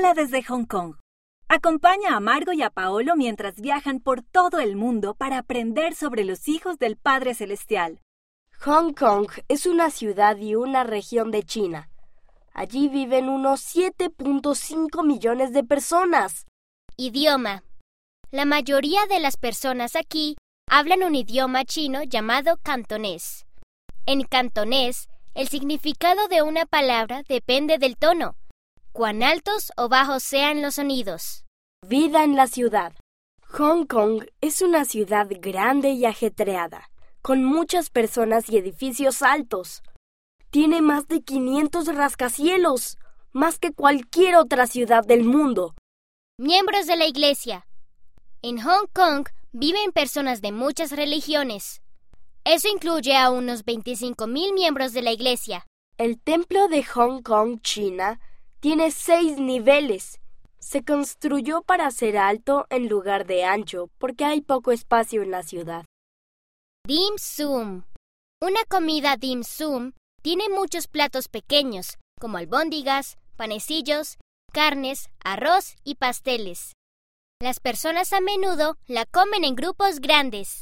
Hola desde Hong Kong. Acompaña a Margo y a Paolo mientras viajan por todo el mundo para aprender sobre los hijos del Padre Celestial. Hong Kong es una ciudad y una región de China. Allí viven unos 7.5 millones de personas. Idioma. La mayoría de las personas aquí hablan un idioma chino llamado cantonés. En cantonés, el significado de una palabra depende del tono, cuán altos o bajos sean los sonidos. Vida en la ciudad. Hong Kong es una ciudad grande y ajetreada, con muchas personas y edificios altos. Tiene más de 500 rascacielos, más que cualquier otra ciudad del mundo. Miembros de la Iglesia. En Hong Kong viven personas de muchas religiones. Eso incluye a unos 25.000 miembros de la Iglesia. El templo de Hong Kong, China, tiene seis niveles. Se construyó para ser alto en lugar de ancho porque hay poco espacio en la ciudad. Dim sum. Una comida dim sum tiene muchos platos pequeños, como albóndigas, panecillos, carnes, arroz y pasteles. Las personas a menudo la comen en grupos grandes.